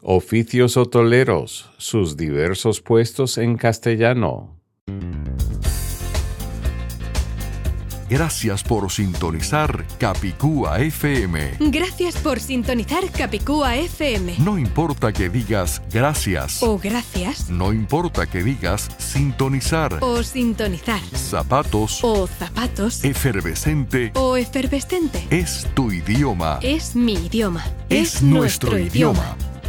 Oficios hotoleros, sus diversos puestos en castellano. Gracias por sintonizar Capicúa FM. Gracias por sintonizar Capicúa FM. No importa que digas gracias. O gracias. No importa que digas sintonizar. O sintonizar. Zapatos. O zapatos. Efervescente. O efervescente. Es tu idioma. Es mi idioma. Es, nuestro, idioma.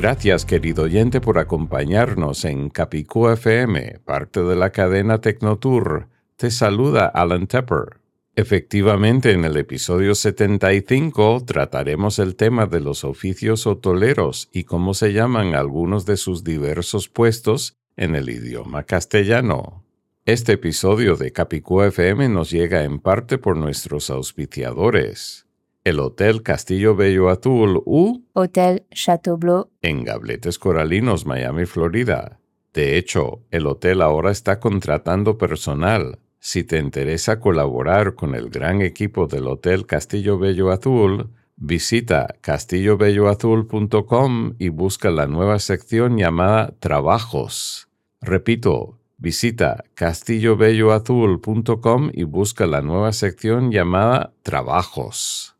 Gracias, querido oyente, por acompañarnos en Capicú FM, parte de la cadena Tecnotour. Te saluda Alan Tepper. Efectivamente, en el episodio 75 trataremos el tema de los oficios hotoleros y cómo se llaman algunos de sus diversos puestos en el idioma castellano. Este episodio de Capicú FM nos llega en parte por nuestros auspiciadores. El Hotel Castillo Bello Azul U Hôtel Chateaubleu, en Gabletes Coralinos, Miami, Florida. De hecho, el hotel ahora está contratando personal. Si te interesa colaborar con el gran equipo del Hotel Castillo Bello Azul, visita castillobelloazul.com y busca la nueva sección llamada Trabajos. Repito, visita castillobelloazul.com y busca la nueva sección llamada Trabajos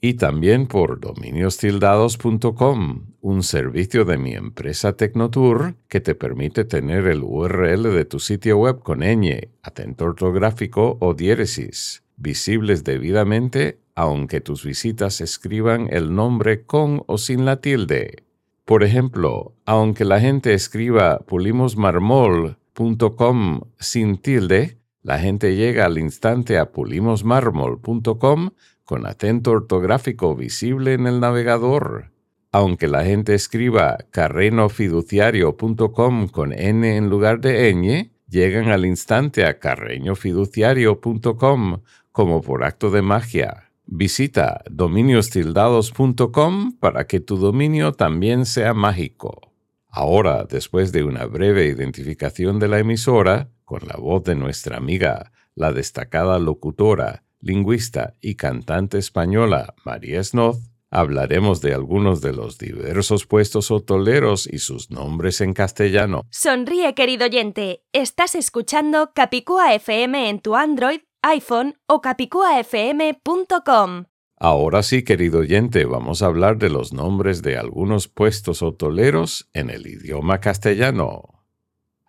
y también por dominiostildados.com, un servicio de mi empresa Tecnotour que te permite tener el URL de tu sitio web con ñ, atento ortográfico o diéresis, visibles debidamente aunque tus visitas escriban el nombre con o sin la tilde. Por ejemplo, aunque la gente escriba pulimosmarmol.com sin tilde, la gente llega al instante a pulimosmarmol.com con atento ortográfico visible en el navegador. Aunque la gente escriba carrenofiduciario.com con n en lugar de ñ, llegan al instante a carreñofiduciario.com como por acto de magia. Visita dominiostildados.com para que tu dominio también sea mágico. Ahora, después de una breve identificación de la emisora, con la voz de nuestra amiga, la destacada locutora, lingüista y cantante española María Snoz, hablaremos de algunos de los diversos puestos hotoleros y sus nombres en castellano. Sonríe, querido oyente. Estás escuchando Capicúa FM en tu Android, iPhone o capicuafm.com. Ahora sí, querido oyente, vamos a hablar de los nombres de algunos puestos hotoleros en el idioma castellano.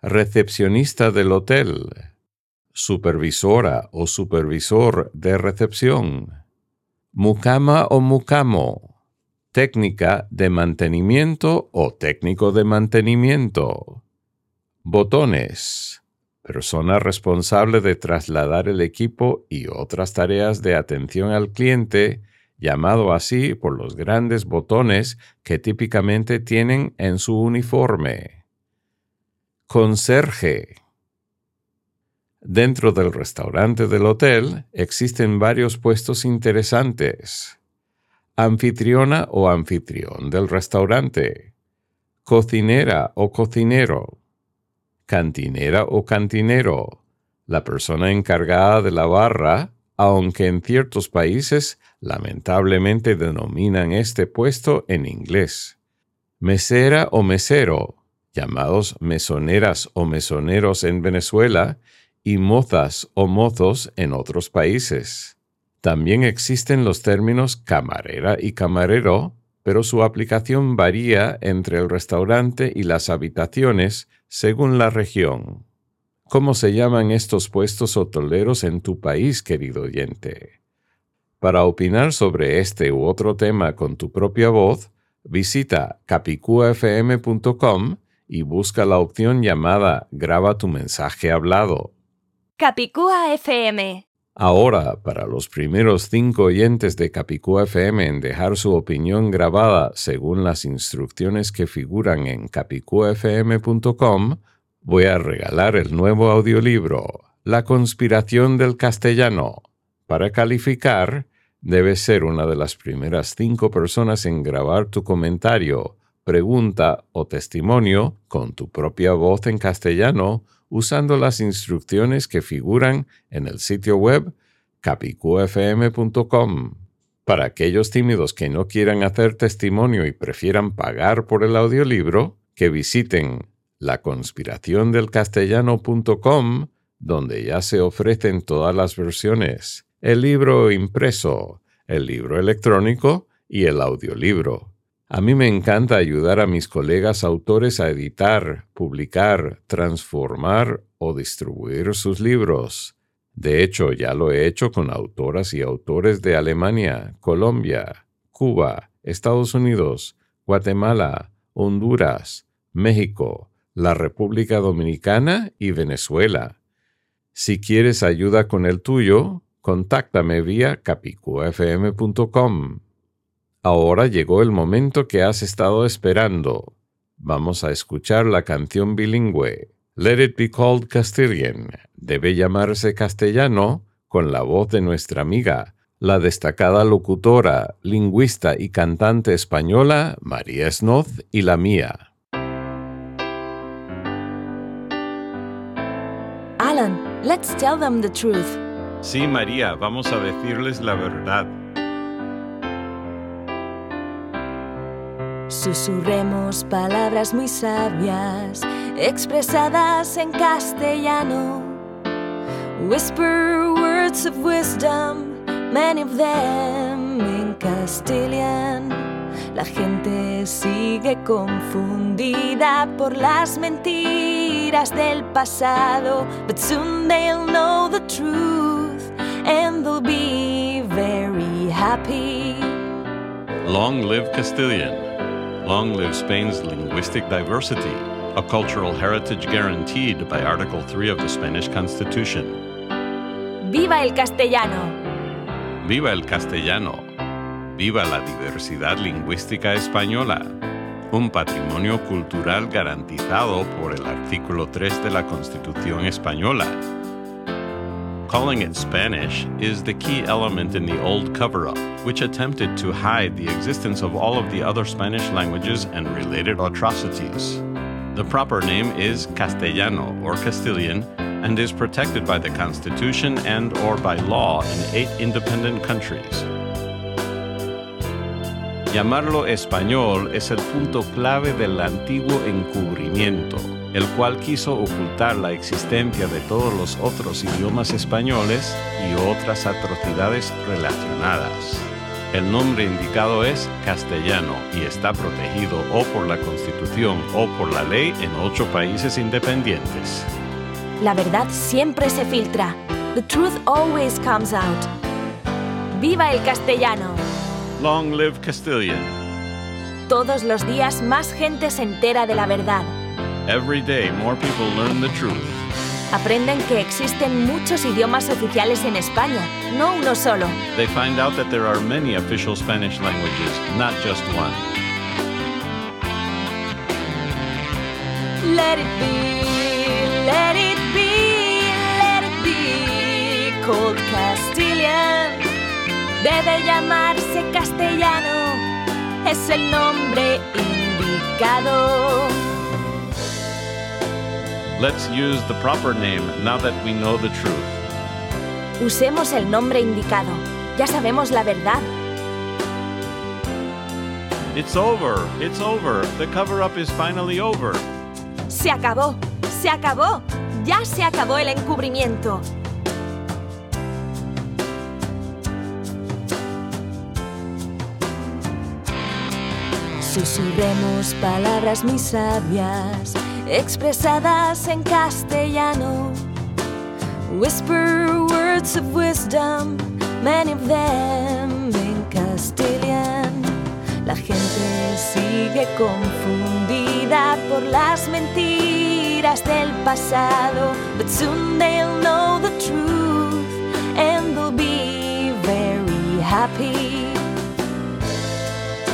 Recepcionista del hotel. Supervisora o supervisor de recepción. Mucama o mucamo. Técnica de mantenimiento o técnico de mantenimiento. Botones. Persona responsable de trasladar el equipo y otras tareas de atención al cliente, llamado así por los grandes botones que típicamente tienen en su uniforme. Conserje. Dentro del restaurante del hotel existen varios puestos interesantes. Anfitriona o anfitrión del restaurante. Cocinera o cocinero. Cantinera o cantinero. La persona encargada de la barra, aunque en ciertos países lamentablemente denominan este puesto en inglés. Mesera o mesero, llamados mesoneras o mesoneros en Venezuela, y mozas o mozos en otros países. También existen los términos camarera y camarero, pero su aplicación varía entre el restaurante y las habitaciones según la región. ¿Cómo se llaman estos puestos hotoleros en tu país, querido oyente? Para opinar sobre este u otro tema con tu propia voz, visita capicuafm.com y busca la opción llamada Graba tu mensaje hablado. Capicúa FM. Ahora, para los primeros cinco oyentes de Capicú FM en dejar su opinión grabada según las instrucciones que figuran en capicufm.com, voy a regalar el nuevo audiolibro, La conspiración del castellano. Para calificar, debes ser una de las primeras cinco personas en grabar tu comentario, pregunta o testimonio con tu propia voz en castellano usando las instrucciones que figuran en el sitio web capicufm.com. Para aquellos tímidos que no quieran hacer testimonio y prefieran pagar por el audiolibro, que visiten laconspiraciondelcastellano.com, donde ya se ofrecen todas las versiones, el libro impreso, el libro electrónico y el audiolibro. A mí me encanta ayudar a mis colegas autores a editar, publicar, transformar o distribuir sus libros. De hecho, ya lo he hecho con autoras y autores de Alemania, Colombia, Cuba, Estados Unidos, Guatemala, Honduras, México, la República Dominicana y Venezuela. Si quieres ayuda con el tuyo, contáctame vía capicufm.com. Ahora llegó el momento que has estado esperando. Vamos a escuchar la canción bilingüe. Let It Be Called Castilian. Debe llamarse castellano con la voz de nuestra amiga, la destacada locutora, lingüista y cantante española María Snoz y la mía. Alan, let's tell them the truth. Sí, María, vamos a decirles la verdad. Susurremos palabras muy sabias expresadas en castellano. Whisper words of wisdom, many of them in Castilian. La gente sigue confundida por las mentiras del pasado, but soon they'll know the truth and they'll be very happy. Long live Castilian. Long live Spain's linguistic diversity, a cultural heritage guaranteed by Article 3 of the Spanish Constitution. ¡Viva el castellano! ¡Viva el castellano! ¡Viva la diversidad lingüística española! Un patrimonio cultural garantizado por el artículo 3 de la Constitución española Calling it Spanish is the key element in the old cover up, which attempted to hide the existence of all of the other Spanish languages and related atrocities. The proper name is Castellano or Castilian and is protected by the Constitution and or by law in eight independent countries. Llamarlo español es el punto clave del antiguo encubrimiento el cual quiso ocultar la existencia de todos los otros idiomas españoles y otras atrocidades relacionadas. El nombre indicado es castellano y está protegido o por la Constitución o por la ley en ocho países independientes. La verdad siempre se filtra. The truth always comes out. ¡Viva el castellano! Long live Castilian. Todos los días más gente se entera de la verdad. Every day more people learn the truth. Aprenden que existen muchos idiomas oficiales en España, no uno solo. They find out that there are many official Spanish languages, not just one. Let it be, let it be, let it be called Castilian. Debe llamarse castellano, es el nombre indicado. Let's use the proper name now that we know the truth. Usemos el nombre indicado. Ya sabemos la verdad. It's over. It's over. The cover up is finally over. Se acabó. Se acabó. Ya se acabó el encubrimiento. Susurremos palabras muy sabias expresadas en castellano. Whisper words of wisdom, many of them in Castilian. La gente sigue confundida por las mentiras del pasado, but soon they'll know the truth and happy.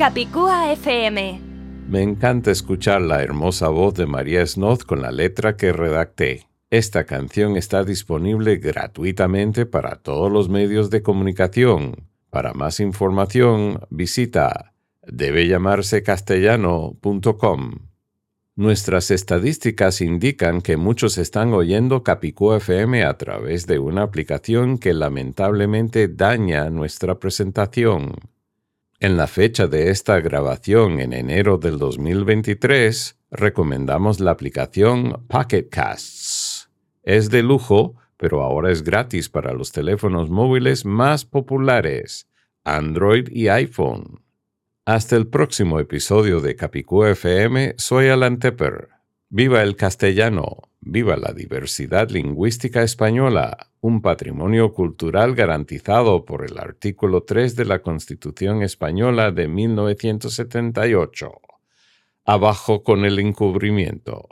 Capicúa FM. Me encanta escuchar la hermosa voz de María Snoth con la letra que redacté. Esta canción está disponible gratuitamente para todos los medios de comunicación. Para más información, visita debellamarsecastellano.com. Nuestras estadísticas indican que muchos están oyendo Capicú FM a través de una aplicación que lamentablemente daña nuestra presentación. En la fecha de esta grabación en enero del 2023, recomendamos la aplicación Pocket Casts. Es de lujo, pero ahora es gratis para los teléfonos móviles más populares, Android y iPhone. Hasta el próximo episodio de Capicú FM, soy Alan Tepper. Viva el castellano, viva la diversidad lingüística española, un patrimonio cultural garantizado por el artículo 3 de la Constitución española de 1978. Abajo con el encubrimiento.